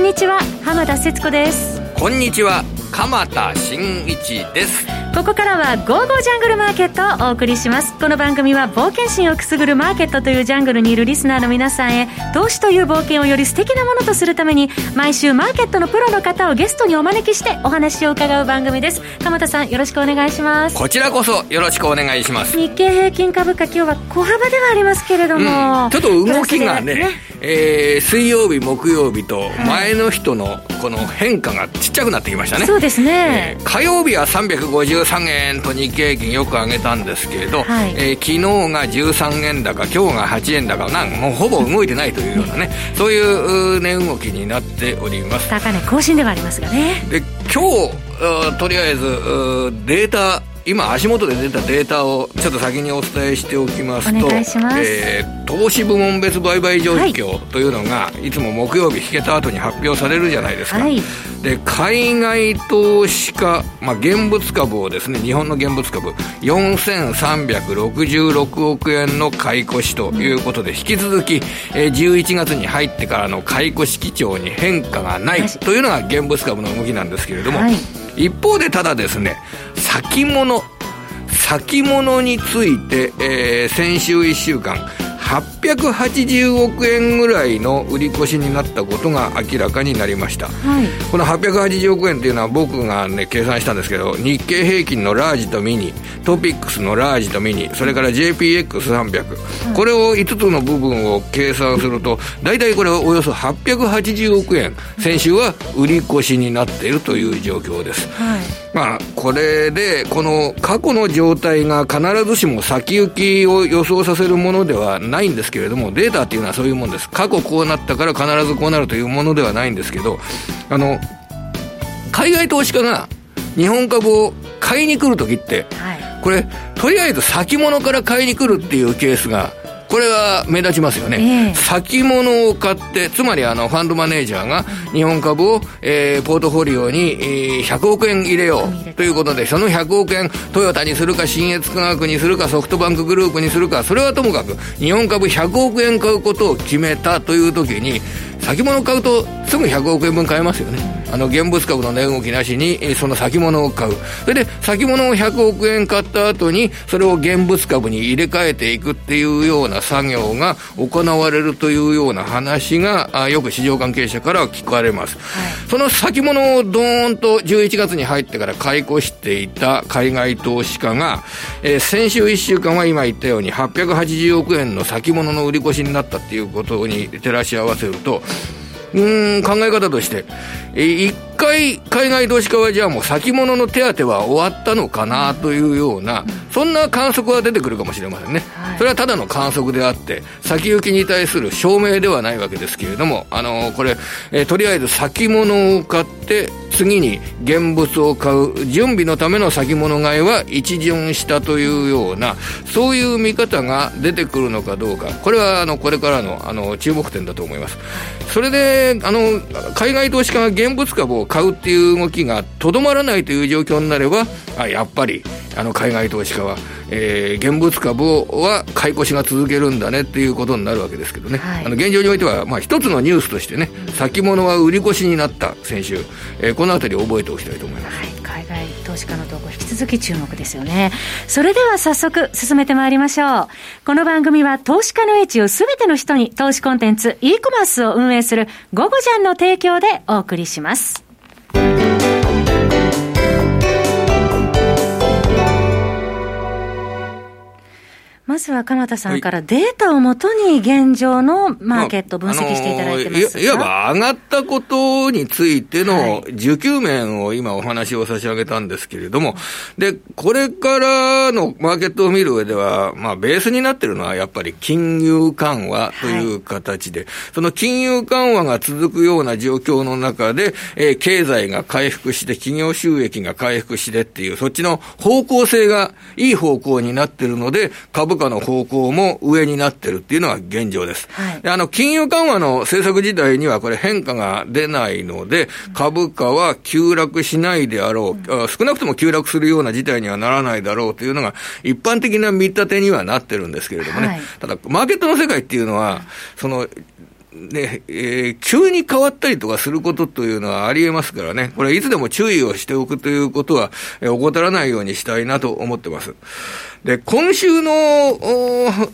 んにちは浜田節子です。こんにちは鎌田新一です。ここからは「ゴーゴージャングルマーケット」をお送りします。この番組は冒険心をくすぐるマーケットというジャングルにいるリスナーの皆さんへ投資という冒険をより素敵なものとするために毎週マーケットのプロの方をゲストにお招きしてお話を伺う番組です。鎌田さんよろしくお願いします。こちらこそよろしくお願いします。日経平均株価今日は小幅ではありますけれども、うん、ちょっと動きがねね、えー、水曜日木曜日と前の人のこの変化がちっちゃくなってきましたね、そうですね、えー、火曜日は353円と日経平均よく上げたんですけれど、はい、えー、昨日が13円高今日が8円高なんもうほぼ動いてないというようなねそういう値動きになっております。高値更新ではありますがねで今日とりあえずデータ今足元で出たデータをちょっと先にお伝えしておきますとえー、投資部門別売買状況というのが、はい、いつも木曜日引けた後に発表されるじゃないですか、はい、で海外投資家、まあ、現物株をですね日本の現物株4366億円の買い越しということで、引き続き、えー、11月に入ってからの買い越し基調に変化がない。というのが現物株の動きなんですけれども、はい一方でただですね、先物、先物について、えー、先週1週間、880億円ぐらいの売り越しになったことが明らかになりました、はい、この880億円っていうのは僕がね計算したんですけど日経平均のラージとミニトピックスのラージとミニそれから JPX300、はい、これを5つの部分を計算すると大体これはおよそ880億円。先週は売り越しになっているという状況です、はい。まあ、これで、この過去の状態が必ずしも先行きを予想させるものではないんですけれども、データっていうのはそういうもんです。過去こうなったから必ずこうなるというものではないんですけど、あの、海外投資家が日本株を買いに来るときって、はい、これ、とりあえず先物から買いに来るっていうケースがこれは目立ちますよね、えー、先物を買って、つまりあのファンドマネージャーが日本株を、えー、ポートフォリオに、えー、100億円入れようということで、その100億円、トヨタにするか、新越科学にするか、ソフトバンクグループにするか、それはともかく、日本株100億円買うことを決めたというときに、先物買うとすぐ100億円分買えますよね。あの現物株の値動きなしに、その先物を買う。それで、先物を100億円買った後に、それを現物株に入れ替えていくっていうような作業が行われるというような話が、あよく市場関係者から聞かれます。はい、その先物をドーンと11月に入ってから買い越していた海外投資家が、えー、先週1週間は今言ったように880億円の先物の売り越しになったっていうことに照らし合わせると、うん、考え方として、一回海外投資家はじゃあもう先物の手当は終わったのかなというような、そんな観測は出てくるかもしれませんね。それはただの観測であって、先行きに対する証明ではないわけですけれども、あの、これ、えとりあえず先物を買って、次に現物を買う準備のための先物買いは一巡したというようなそういう見方が出てくるのかどうか。これはあのこれからのあの注目点だと思います。それであの海外投資家が現物株を買うっていう動きがとどまらないという状況になればあやっぱりあの海外投資家は、えー、現物株は買い越しが続けるんだねっていうことになるわけですけどね、はい、あの現状においては、まあ、一つのニュースとしてね、先物は売り越しになった先週、えー、このあたり覚えておきたいと思います、はい、海外投資家の動向引き続き注目ですよね。それでは早速進めてまいりましょう。この番組は投資家の位置をすべての人に投資コンテンツ e コマースを運営するゴゴジャンの提供でお送りします Thank you. まずは鎌田さんからデータをもとに現状のマーケット分析していただいてますいわば上がったことについての需給面を今お話を差し上げたんですけれども、で、これからのマーケットを見る上では、まあ、ベースになってるのはやっぱり金融緩和という形で、はい、その金融緩和が続くような状況の中で、えー、経済が回復して、企業収益が回復してっていう、そっちの方向性がいい方向になってるので、株価の方向も上になってるっていうのが現状です。はい、であの、金融緩和の政策自体にはこれ変化が出ないので、株価は急落しないであろう、うん、少なくとも急落するような事態にはならないだろうというのが一般的な見立てにはなってるんですけれどもね。はい、ただ、マーケットの世界っていうのは、その、ね、えー、急に変わったりとかすることというのはありえますからね、これはいつでも注意をしておくということは、えー、怠らないようにしたいなと思ってます。で、今週の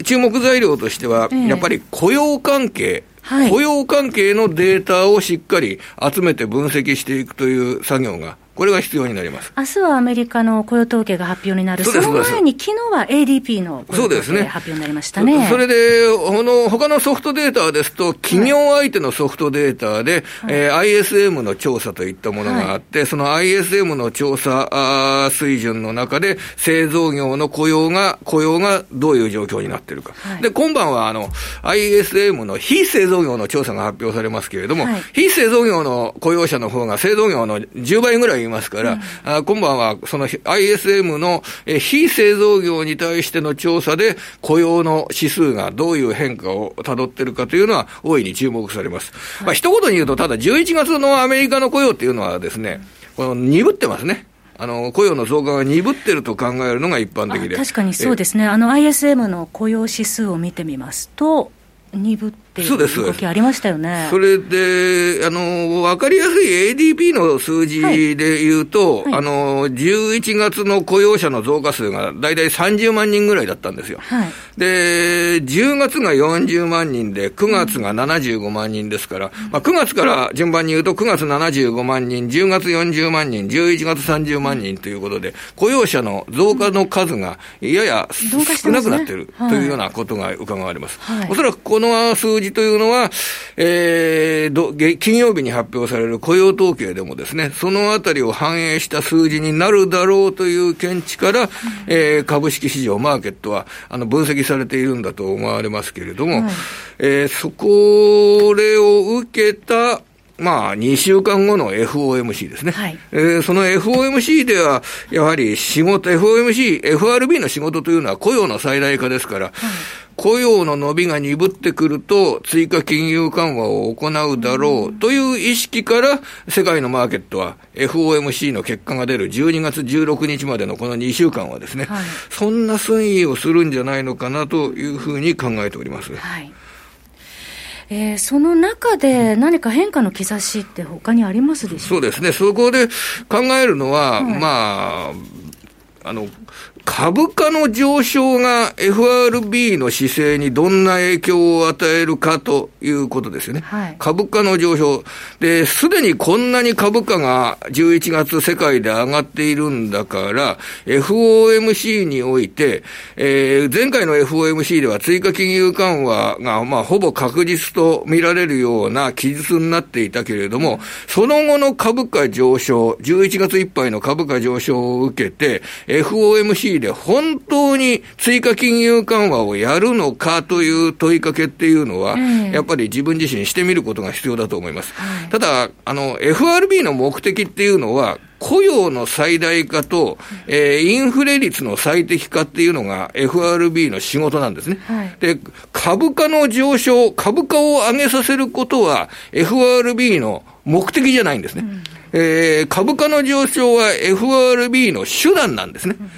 注目材料としては、やっぱり雇用関係、はい、雇用関係のデータをしっかり集めて分析していくという作業がこれが必要になります。明日はアメリカの雇用統計が発表になる、その前に昨日は ADP の雇用統計発表になりましたね。それで、この他のソフトデータですと、企業相手のソフトデータで、はい、えー、ISM の調査といったものがあって、はい、その ISM の調査水準の中で、製造業の雇用が、雇用がどういう状況になっているか。はい、で、今晩はあの、ISM の非製造業の調査が発表されますけれども、非製造業の雇用者の方が製造業の10倍ぐらいいますから、うん、あ今晩はその ISM の非製造業に対しての調査で雇用の指数がどういう変化をたどってるかというのは大いに注目されます。はい、まあ一言に言うと、ただ11月のアメリカの雇用っていうのはですね、この鈍ってますね。あの雇用の増加が鈍ってると考えるのが一般的で。確かにそうですね、あの ISM の雇用指数を見てみますと、鈍っている動きありましたよね。それで、あの、わかりやすい ADP の数字で言うと、はい。はい、あの、11月の雇用者の増加数が大体30万人ぐらいだったんですよ。はい、で、10月が40万人で、9月が75万人ですから、うん、まあ、9月から順番に言うと、9月75万人、10月40万人、11月30万人ということで、雇用者の増加の数がやや少なくなってい。るというようなことが伺われます。はい、おそらくこの数字というのは、えー、金曜日に発表される雇用統計でもですね、そのあたりを反映した数字になるだろうという見地から、えー、株式市場、マーケットは、あの、分析されているんだと思われますけれども、はい、えー、そこ、れを受けた、まあ、2週間後の FOMC ですね。はい、えー、その FOMC では、やはり仕事、FOMC、FRB の仕事というのは雇用の最大化ですから、はい雇用の伸びが鈍ってくると、追加金融緩和を行うだろうという意識から、世界のマーケットは FOMC の結果が出る12月16日までのこの2週間はですね、はい、そんな推移をするんじゃないのかなというふうに考えております。はい。えー、その中で何か変化の兆しって他にありますでしょうそうですね。そこで考えるのは、はい、まあ、あの、株価の上昇が FRB の姿勢にどんな影響を与えるかということですよね。はい、株価の上昇。で、すでにこんなに株価が11月世界で上がっているんだから、FOMC において、えー、前回の FOMC では追加金融緩和が、まあ、ほぼ確実と見られるような記述になっていたけれども、その後の株価上昇、11月いっぱいの株価上昇を受けて、FOMC で本当に追加金融緩和をやるのかという問いかけっていうのは、やっぱり自分自身してみることが必要だと思います。ただ、あの、FRB の目的っていうのは、雇用の最大化と、えー、インフレ率の最適化っていうのが FRB の仕事なんですね。はい、で、株価の上昇、株価を上げさせることは FRB の目的じゃないんですね。うん、えー、株価の上昇は FRB の手段なんですね。うん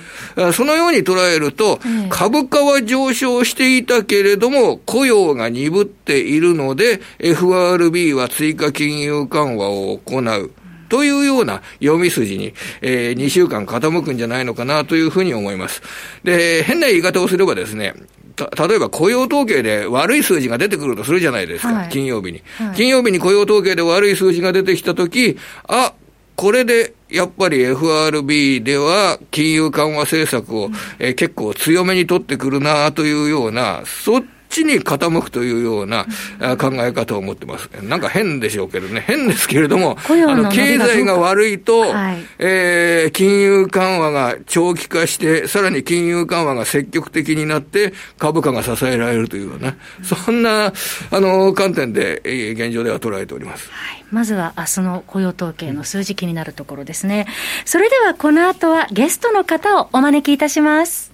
そのように捉えると、株価は上昇していたけれども、雇用が鈍っているので、FRB は追加金融緩和を行う。というような読み筋に、えー、2週間傾くんじゃないのかなというふうに思います。で、変な言い方をすればですね、例えば雇用統計で悪い数字が出てくるとするじゃないですか、はい、金曜日に、はい、金曜日に雇用統計で悪い数字が出てきたとき、あ、これでやっぱり FRB では金融緩和政策を、えー、結構強めに取ってくるなというような、そっちに傾くというような考え方を持ってます。なんか変でしょうけどね、変ですけれども、あの経済が悪いと、はい、えー、金融緩和が長期化して、さらに金融緩和が積極的になって、株価が支えられるというような、そんなあの観点で、えー、現状では捉えております。はいまずは明日の雇用統計の数字気になるところですね。それではこの後はゲストの方をお招きいたします。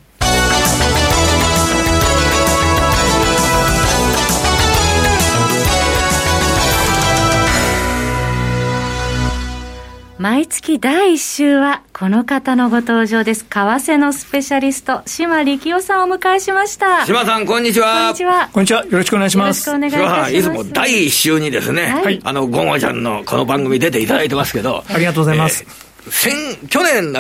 毎月第1週はこの方のご登場です。為替のスペシャリスト、島力夫さんをお迎えしました。島さん、こんにちは。こんにちは。こんにちは。よろしくお願いします。よろしくお願いします。いつも第1週にですね、はい、あの、ゴンゴちゃんのこの番組出ていただいてますけど。ありがとうございます。えー先、去年、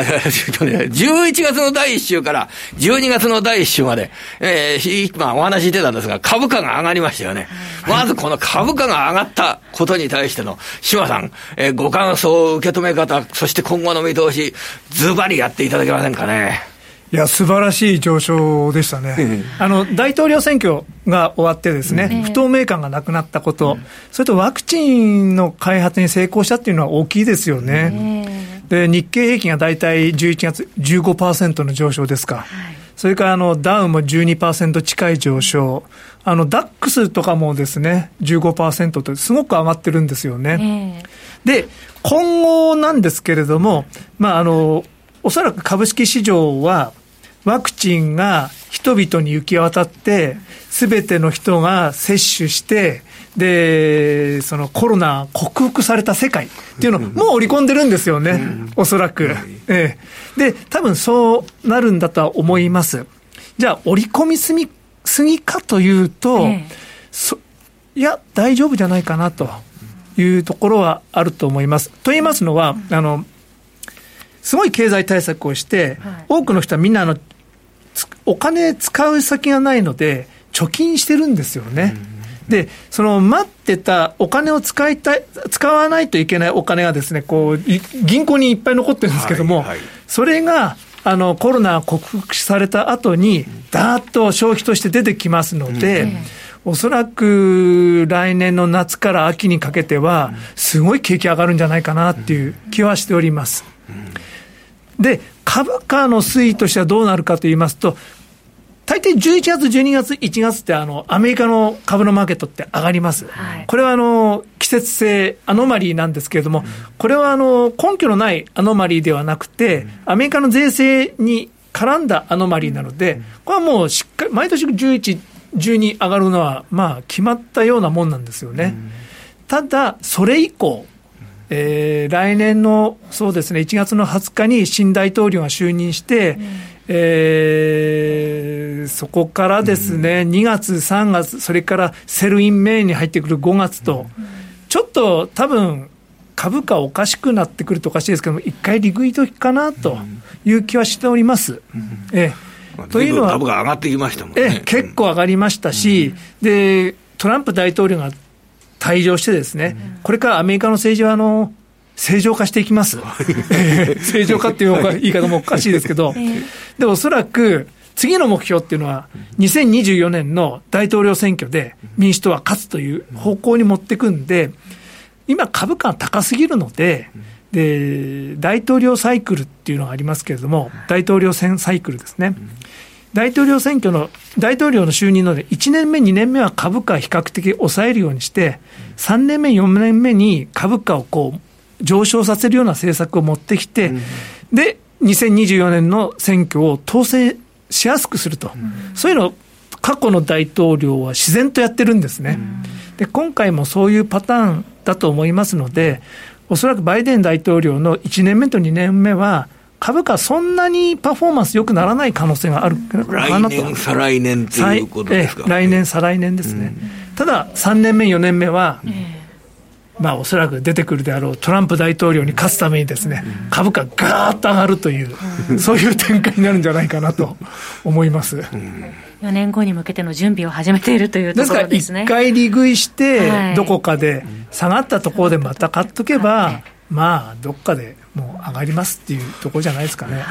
去年、11月の第1週から12月の第1週まで、えー、今お話してたんですが、株価が上がりましたよね。まずこの株価が上がったことに対しての、島さん、えー、ご感想、受け止め方、そして今後の見通し、ズバリやっていただけませんかね。いや、素晴らしい上昇でしたね。あの、大統領選挙が終わってですね、不透明感がなくなったこと、それとワクチンの開発に成功したっていうのは大きいですよね。で日経平均が大体11月15%の上昇ですか、はい、それからあのダウも12%近い上昇、あのダックスとかもですね15%とすごく上がってるんですよね。えー、で今後なんですけれども、まあ、あのおそらく株式市場はワクチンが人々に行き渡って、すべての人が接種して、で、そのコロナ克服された世界っていうのをもう織り込んでるんですよね、おそらく。ええ。で、多分そうなるんだとは思います。じゃあ、織り込みすみすぎかというと、いや、大丈夫じゃないかなというところはあると思います。と言いますのは、あの、すごい経済対策をして、多くの人はみんなあの、お金使う先がないので、貯金してるんですよね。うんで、その待ってたお金を使いたい、使わないといけないお金がですね、こう、銀行にいっぱい残ってるんですけども、はいはい、それが、あの、コロナ克服された後に、だーっと消費として出てきますので、うん。おそらく来年の夏から秋にかけては、すごい景気上がるんじゃないかなっていう気はしております。で、株価の推移としてはどうなるかと言いますと、大抵11月、12月、1月ってあの、アメリカの株のマーケットって上がります。はい、これはあの、季節性アノマリーなんですけれども、これはあの、根拠のないアノマリーではなくて、アメリカの税制に絡んだアノマリーなので、これはもうしっかり、毎年11、12上がるのは、まあ、決まったようなもんなんですよね。ただ、それ以降、えー、来年の、そうですね、1月の20日に新大統領が就任して、えー、そこからですね、うん、2月、3月、それから Sell in May に入ってくる5月と、うん、ちょっと多分株価おかしくなってくるとおかしいですけども、一回利食い時かなという気はしております。うん、えー、というのは、株が上がってきましたもんね。え結構上がりましたし、で、トランプ大統領が退場してですね、これからアメリカの政治はあの、正常化していきます。正常化っていう言い方もおかしいですけど、で、おそらく、次の目標っていうのは、2024年の大統領選挙で民主党は勝つという方向に持っていくんで、今株価が高すぎるので、で、大統領サイクルっていうのがありますけれども、大統領選サイクルですね。大統領選挙の、大統領の就任ので、1年目、2年目は株価比較的抑えるようにして、3年目、4年目に株価をこう、上昇させるような政策を持ってきて、うん、で、2024年の選挙を統制しやすくすると、うん、そういうのを過去の大統領は自然とやってるんですね。で、今回もそういうパターンだと思いますので、おそらくバイデン大統領の1年目と2年目は、株価そんなにパフォーマンス良くならない可能性があるかなと。来年、再来年ということですか、来年、再来年ですね。うん、ただ、3年目、4年目は、まあ、おそらく出てくるであろうトランプ大統領に勝つためにですね、株価がーっと上がるという、そういう展開になるんじゃないかなと思います。4年後に向けての準備を始めているというところですね。ですから、一回利食いして、どこかで下がったところでまた買っとけば、まあ、どっかでもう上がりますっていうところじゃないですかね。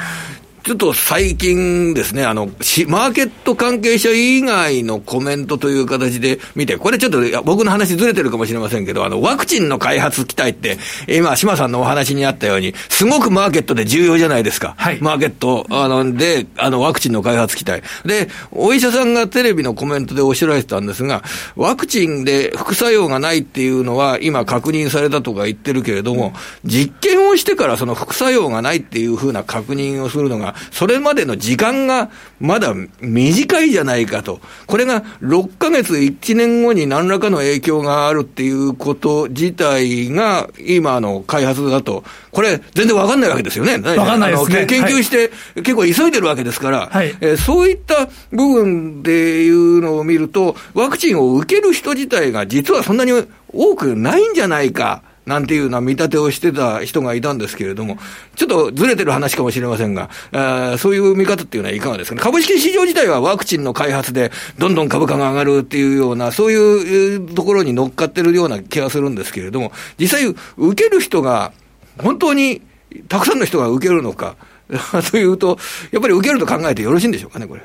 ちょっと最近ですね、あの、マーケット関係者以外のコメントという形で見て、これちょっと僕の話ずれてるかもしれませんけど、あの、ワクチンの開発期待って、今、島さんのお話にあったように、すごくマーケットで重要じゃないですか。はい、マーケット、あの、で、あの、ワクチンの開発期待。で、お医者さんがテレビのコメントでおっしゃられてたんですが、ワクチンで副作用がないっていうのは、今確認されたとか言ってるけれども、実験をしてからその副作用がないっていうふうな確認をするのが、が、それまでの時間がまだ短いじゃないかと。これが6ヶ月、1年後に何らかの影響があるっていうこと自体が、今の開発だと、これ、全然わかんないわけですよね。わかんないですね。研究して、はい、結構急いでるわけですから、はい、えー、そういった部分でいうのを見ると、ワクチンを受ける人自体が実はそんなに多くないんじゃないか。なんていうような見立てをしてた人がいたんですけれども、ちょっとずれてる話かもしれませんが、あそういう見方っていうのはいかがですかね？株式市場自体はワクチンの開発でどんどん株価が上がるっていうような、そういうところに乗っかってるような気がするんですけれども、実際受ける人が本当にたくさんの人が受けるのか、というと、やっぱり受けると考えてよろしいんでしょうかね、これ。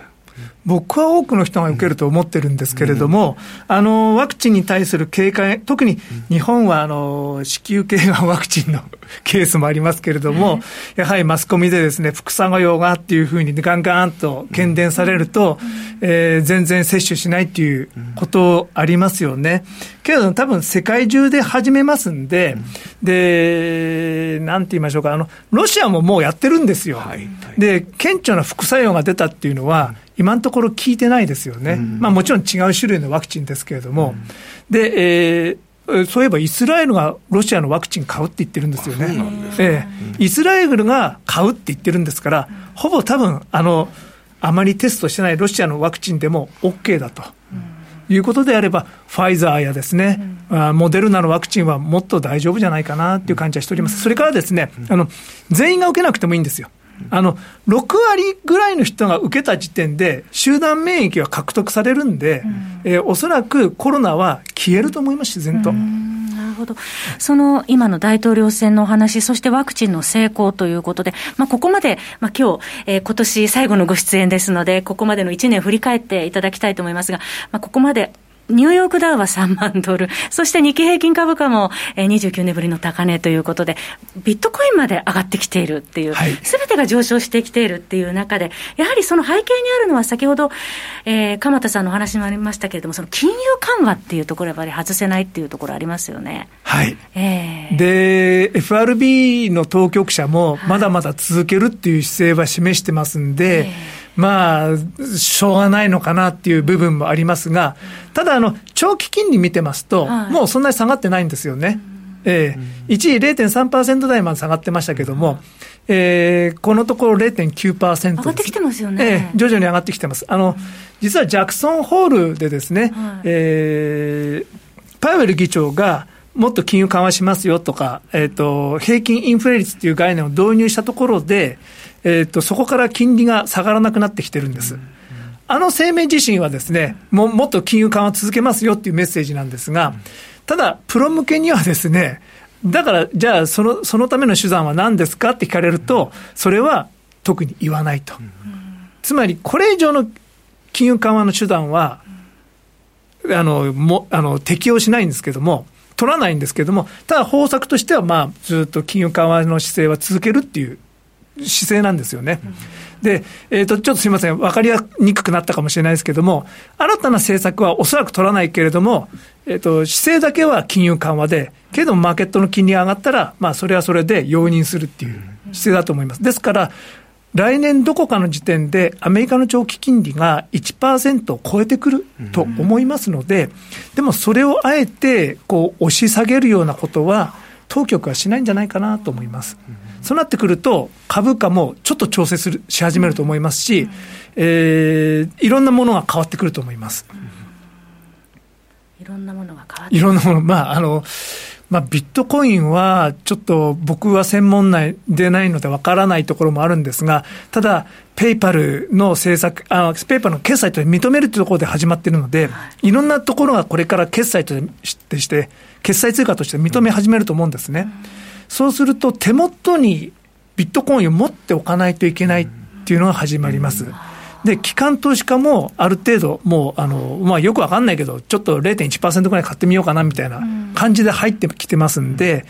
僕は多くの人が受けると思ってるんですけれども、うん、あのワクチンに対する警戒、特に日本はあの子宮頸がんワクチンのケースもありますけれども、やはりマスコミでですね副作用がっていうふうにガンガンと喧伝されると、えー、全然接種しないっていうことありますよね。けれど多分世界中で始めますんで、で、なんて言いましょうか、あのロシアももうやってるんですよ。で、顕著な副作用が出たっていうのは、今のところ聞いてないですよね、うん、まあ、もちろん違う種類のワクチンですけれども、うん、で、えー、そういえばイスラエルがロシアのワクチン買うって言ってるんですよね。えー、イスラエルが買うって言ってるんですから、ほぼ多分あのあまりテストしてないロシアのワクチンでも OK だと。いうことであれば、ファイザーやですね、うん、モデルナのワクチンはもっと大丈夫じゃないかなっていう感じはしております。それからですね、あの、全員が受けなくてもいいんですよ。あの、6割ぐらいの人が受けた時点で、集団免疫は獲得されるんで、うん、えー、おそらくコロナは消えると思います、自然と。なるほど。その今の大統領選のお話、そしてワクチンの成功ということで、まあ、ここまで、まあ、今日、えー、今年最後のご出演ですので、ここまでの1年振り返っていただきたいと思いますが、まあ、ここまでニューヨークダウは3万ドル、そして日経平均株価も29年ぶりの高値ということで、ビットコインまで上がってきているっていう、す、べ、てが上昇してきているっていう中で、やはりその背景にあるのは、先ほど、えー、鎌田さんのお話もありましたけれども、その金融緩和っていうところ、やっぱり外せないっていうところありますよね。はい。えー、で、FRB の当局者も、まだまだ続けるっていう姿勢は示してますんで、えーまあ、しょうがないのかなっていう部分もありますが、ただ、あの、長期金利見てますと、もうそんなに下がってないんですよね。ええ。ー、一時0.3%台まで下がってましたけども、えー、このところ0.9%上がってきてますよね、えー、徐々に上がってきてます。あの、実はジャクソンホールでですね、はい、えー、パウエル議長が、もっと金融緩和しますよとか、えっ、ー、と、平均インフレ率っていう概念を導入したところで、えーと、そこから金利が下がらなくなってきてるんです。あの声明自身はですねも、もっと金融緩和続けますよっていうメッセージなんですが、ただ、プロ向けにはですね、だから、じゃあその、そのための手段は何ですかって聞かれると、それは特に言わないと。つまり、これ以上の金融緩和の手段は、あの、も、あの、適用しないんですけども、取らないんですけども、ただ方策としては、まあ、ずっと金融緩和の姿勢は続けるっていう姿勢なんですよね。で、えっ、ー、と、ちょっとすみません、分かりにくくなったかもしれないですけども、新たな政策はおそらく取らないけれども、えっ、ー、と、姿勢だけは金融緩和で、けれどもマーケットの金利が上がったら、まあ、それはそれで容認するっていう姿勢だと思います。ですから、来年どこかの時点でアメリカの長期金利が1%を超えてくると思いますので、でもそれをあえてこう押し下げるようなことは、当局はしないんじゃないかなと思います。そうなってくると、株価もちょっと調整するし始めると思いますし、えー、いろんなものが変わってくると思います。いろんなものが変わっていろんなもの、まあ、あの、まあ、ビットコインはちょっと僕は専門内でないのでわからないところもあるんですが、ただ、ペイパルの政策、あペイパルの決済と認めるというところで始まっているので、い。ろんなところがこれから決済として、決済通貨として認め始めると思うんですね。そうすると、手元にビットコインを持っておかないといけないっていうのが始まります。で、機関投資家もある程度、もう、あの、まあ、よくわかんないけど、ちょっと0.1%ぐらい買ってみようかなみたいな感じで入ってきてますんで、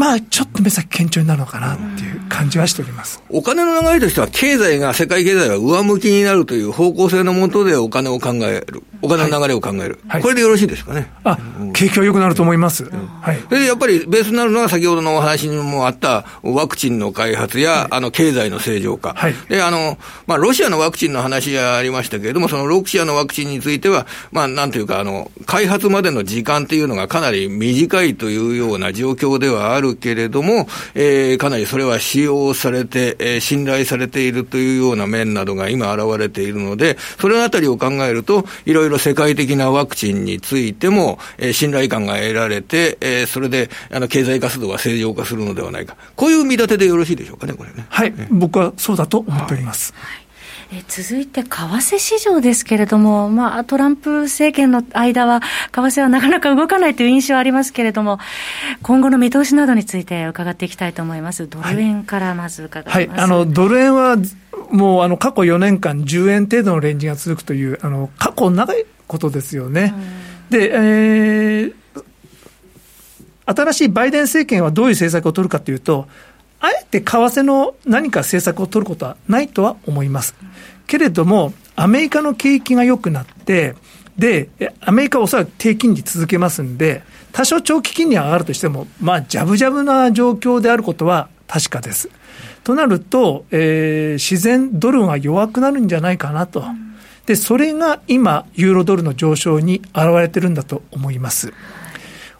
まあ、ちょっと目先堅調になるのかなっていう感じはしております。お金の流れとしては、経済が、世界経済が上向きになるという方向性のもとでお金を考える。お金の流れを考える。はい、これでよろしいですかね。あ、景気は良くなると思います。はい。で、やっぱりベースになるのは先ほどのお話にもあったワクチンの開発や、あの、経済の正常化。はい。で、あの、まあ、ロシアのワクチンの話がありましたけれども、そのロシアのワクチンについては、まあ、なんていうか、あの、開発までの時間っていうのがかなり短いというような状況ではあるけれども、えー、かなりそれは使用されて、えー、信頼されているというような面などが今現れているので、それあたりを考えると、いろいろ世界的なワクチンについても、えー、信頼感が得られて、えー、それで、あの、経済活動が正常化するのではないか。こういう見立てでよろしいでしょうかね、これね。はい、僕はそうだと思っております。はいえ続いて、為替市場ですけれども、まあ、トランプ政権の間は、為替はなかなか動かないという印象はありますけれども、今後の見通しなどについて伺っていきたいと思います。ドル円からまず伺います。はい、はい、あのドル円はもうあの過去4年間、10円程度のレンジが続くという、あの過去長いことですよね。で、えー、新しいバイデン政権はどういう政策を取るかというと、あえて為替の何か政策を取ることはないとは思います。けれども、アメリカの景気が良くなって、で、アメリカはおそらく低金利続けますんで、多少長期金利上がるとしても、まあ、じゃぶじゃぶな状況であることは確かです。となると、えー、自然ドルが弱くなるんじゃないかなと。で、それが今、ユーロドルの上昇に現れてるんだと思います。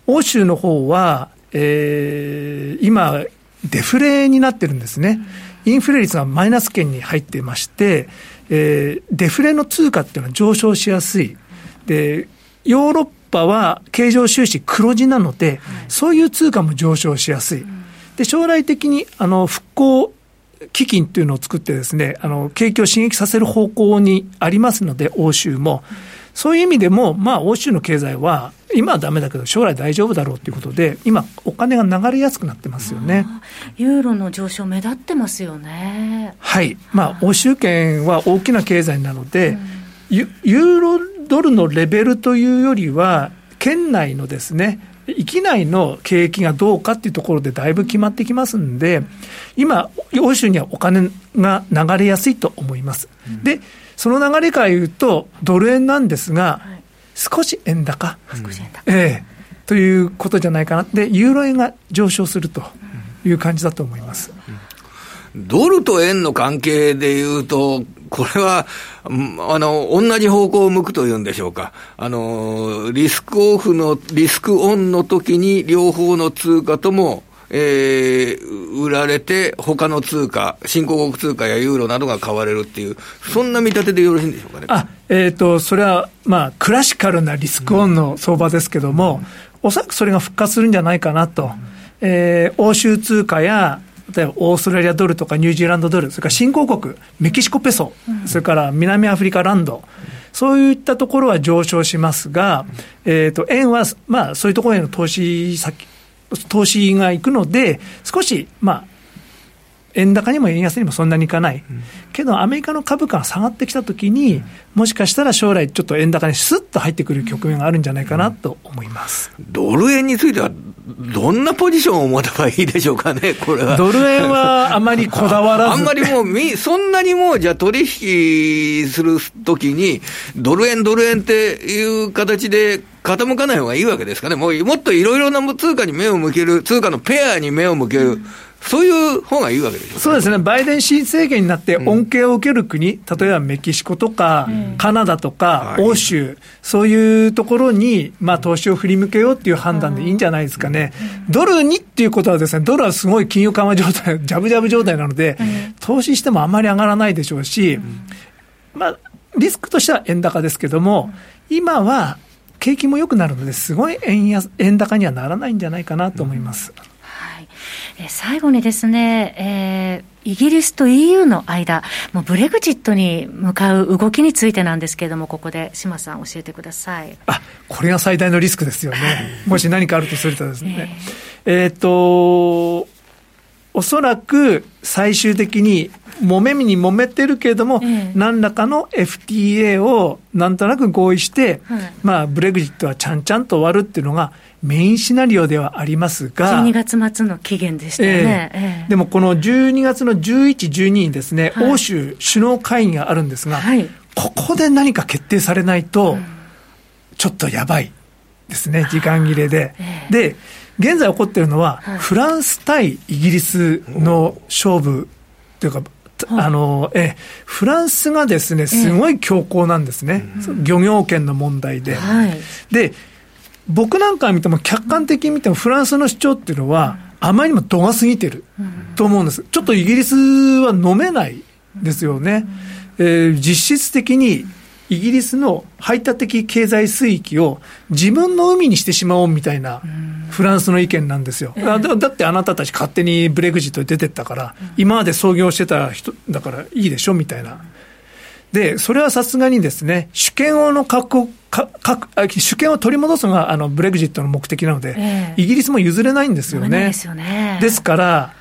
欧州の方は、えー、今、デフレになってるんですね。インフレ率がマイナス圏に入っていまして、えー、デフレの通貨っていうのは上昇しやすい。で、ヨーロッパは経常収支黒字なので、そういう通貨も上昇しやすい。で、将来的に、あの、復興基金っていうのを作ってですね、あの、景気を刺激させる方向にありますので、欧州も。そういう意味でも、まあ、欧州の経済は、今はだめだけど、将来大丈夫だろうということで、今、お金が流れやすくなってますよね。ユーロの上昇、目立ってますよね。はい、まあ、欧州圏は大きな経済なので、うん、ユーロドルのレベルというよりは、県内のですね、域内の景気がどうかっていうところでだいぶ決まってきますんで、今、欧州にはお金が流れやすいと思います。うん、で、その流れから言うと、ドル円なんですが、少し円高。少し円高。ええということじゃないかな。で、ユーロ円が上昇するという感じだと思います。ドルと円の関係でいうと、これは、あの、同じ方向を向くというんでしょうか。あの、リスクオフの、リスクオンの時に両方の通貨ともえー、売られて、他の通貨、新興国通貨やユーロなどが買われるっていう、そんな見立てでよろしいんでしょうかね。あえーと、それは、まあ、クラシカルなリスクオンの相場ですけども、うん、おそらくそれが復活するんじゃないかなと、うん、えー、欧州通貨や、例えばオーストラリアドルとかニュージーランドドル、それから新興国、メキシコペソ、うん、それから南アフリカランド、そういったところは上昇しますが、えーと、円は、まあ、そういうところへの投資先投資がいくので、少し、まあ、円高にも円安にもそんなにいかない、うん、けどアメリカの株価が下がってきたときに、もしかしたら将来、ちょっと円高にすっと入ってくる局面があるんじゃないかなと思います、ドル円については、どんなポジションを持てばいいでしょうかね、これは。ドル円はあまりこだわらず。あんまりもうみ、そんなにもう、じゃあ取引するときに、ドル円、ドル円っていう形で傾かない方がいいわけですかね。もうもっといろいろな通貨に目を向ける、通貨のペアに目を向ける。うんそういう方がいいわけでしょ、そうですね、バイデン新政権になって恩恵を受ける国、うん、例えばメキシコとか、うん、カナダとか、欧州、そういうところに、まあ、投資を振り向けようっていう判断でいいんじゃないですかね。ドルにっていうことはですね、ドルはすごい金融緩和状態、ジャブジャブ状態なので、投資してもあんまり上がらないでしょうし、まあ、リスクとしては円高ですけども、今は景気も良くなるので、すごい円安円高にはならないんじゃないかなと思います。最後にですね、えー、イギリスと EU の間、もうブレグジットに向かう動きについてなんですけれども、ここで島さん、教えてください。あこれが最大のリスクですよね、もし何かあるとするとですね。えー、えーとおそらく最終的に揉めみに揉めてるけれども、ええ、何らかの FTA をなんとなく合意して、はい、まあ、ブレグジットはちゃんちゃんと終わるっていうのが、メインシナリオではありますが、12月末の期限でしたよね、えー、でもこの12月の11、12にですね、はい、欧州首脳会議があるんですが、はい、ここで何か決定されないと、ちょっとやばいですね、時間切れで。えー、で現在起こっているのは、はい、フランス対イギリスの勝負というか、あのえフランスがですねすごい強硬なんですね、漁業権の問題で。はい、で僕なんか見ても、客観的に見ても、フランスの主張っていうのは、あまりにも度が過ぎてると思うんです。ちょっとイギリスは飲めないですよね。えー、実質的にイギリスの排他的経済水域を自分の海にしてしまおうみたいなフランスの意見なんですよ。だだってあなたたち勝手にブレグジットで出てったから、今まで創業してた人だからいいでしょみたいな。で、それはさすがにですね、主権をの確保かか主権を取り戻すのがあのブレグジットの目的なので、えー、イギリスも譲れないんですよね。ですよね。ですから、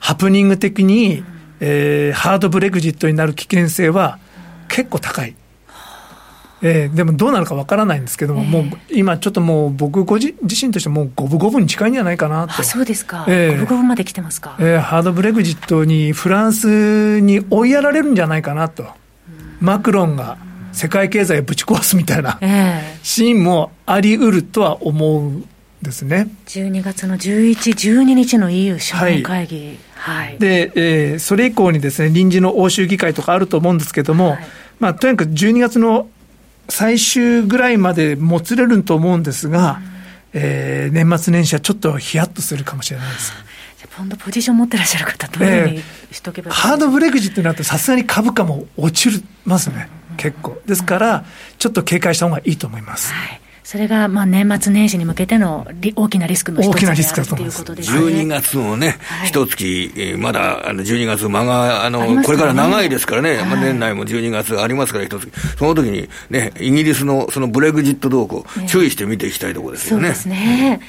ハプニング的に、うん、えー、ハードブレグジットになる危険性は結構高い。えー、でもどうなるかわからないんですけども、えー、もう今、ちょっともう僕ご自身としてもう五分五分に近いんじゃないかなと。そうですか、えー、五分五分まで来てますか、えー、ハードブレグジットにフランスに追いやられるんじゃないかなと、マクロンが世界経済をぶち壊すみたいな、シーンもあり得るとは思うですね。12月の11、12日の EU 首脳会議。はい、で、えー、それ以降にですね臨時の欧州議会とかあると思うんですけれども、はい、まあ、とにかく12月の最終ぐらいまでもつれると思うんですが、うん、えー、年末年始はちょっとヒヤッとするかもしれないです。ポンドポジション持ってらっしゃる方、どういうにしとけば、えー、ハードブレグジットになると、さすがに株価も落ちますね、結構。ですから、ちょっと警戒した方がいいと思います。はいそれがまあ年末年始に向けての大きなリスクの一つであるということですね。12月もね、一、はい、月、えー、まだあの12月間が、あの、ね、これから長いですからね、はい、まあ年内も12月ありますから一月、その時にね、イギリスのそのブレグジット動向、注意して見ていきたいところですよね。そうですね。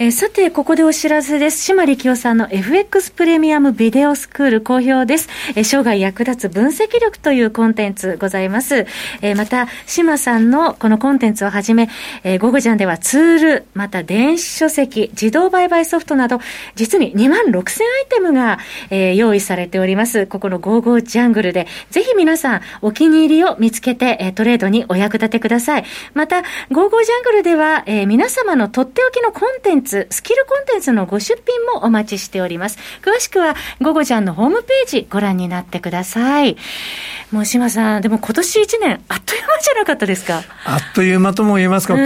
えー、さて、ここでお知らせです。島力夫さんの FX プレミアムビデオスクール好評です。えー、生涯役立つ分析力というコンテンツございます。えー、また、島さんのこのコンテンツをはじめ、えー、ゴゴジャンではツール、また電子書籍、自動売買ソフトなど、実に2万6000アイテムが、えー、用意されております。ここのゴーゴージャングルで、ぜひ皆さん、お気に入りを見つけて、えー、トレードにお役立てください。また、ゴーゴージャングルでは、えー、皆様のとっておきのコンテンツ、スキルコンテンツのご出品もお待ちしております。詳しくは、ゴゴジャンのホームページご覧になってください。もう島さん、でも今年1年、あっという間じゃなかったですか？あっという間とも言えますか、うん、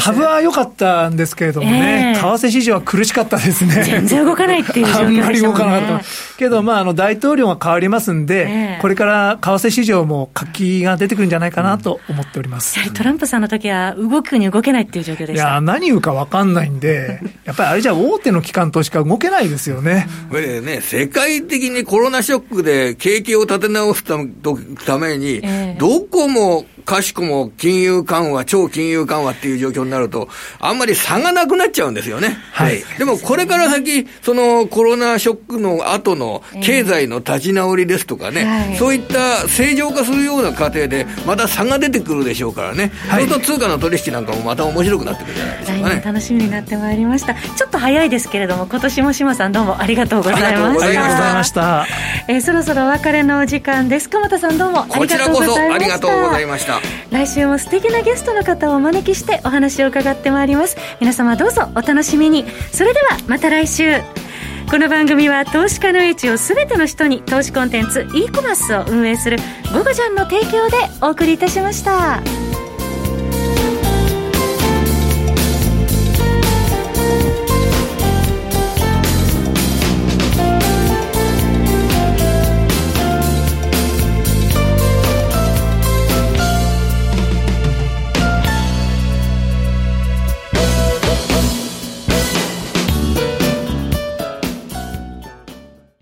株は良かったんですけれどもね、えー、為替市場は苦しかったですね。全然動かないっていう状況で、ね、あんまり動かなかった。けど、まあ、あの、大統領が変わりますんで、えー、これから為替市場も活気が出てくるんじゃないかなと思っております。やはりトランプさんの時は、動くに動けないっていう状況でした。いや、何言うか分かんないんで、やっぱりあれじゃ大手の機関としか動けないですよね。これね、世界的にコロナショックで景気を立て直すために、えー、どこもかしくも金融緩和、超金融緩和っていう状況になると、あんまり差がなくなっちゃうんですよね。はい。でもこれから先、そのコロナショックの後の経済の立ち直りですとかね、はい、そういった正常化するような過程で、また差が出てくるでしょうからね、はい、そうすると通貨の取引なんかもまた面白くなってくるじゃないですかね。楽しみになってまいりました。ちょっと早いですけれども、今年も島さんどうもありがとうございました。ありがとうございました。えー、そろそろお別れのお時間です。鎌田さんどうもありがとうございました。こちらこそありがとうございました。来週も素敵なゲストの方をお招きしてお話を伺ってまいります。皆様どうぞお楽しみに。それではまた来週。この番組は投資家の位置を全ての人に投資コンテンツ e コマースを運営する「ゴゴジャン」の提供でお送りいたしました。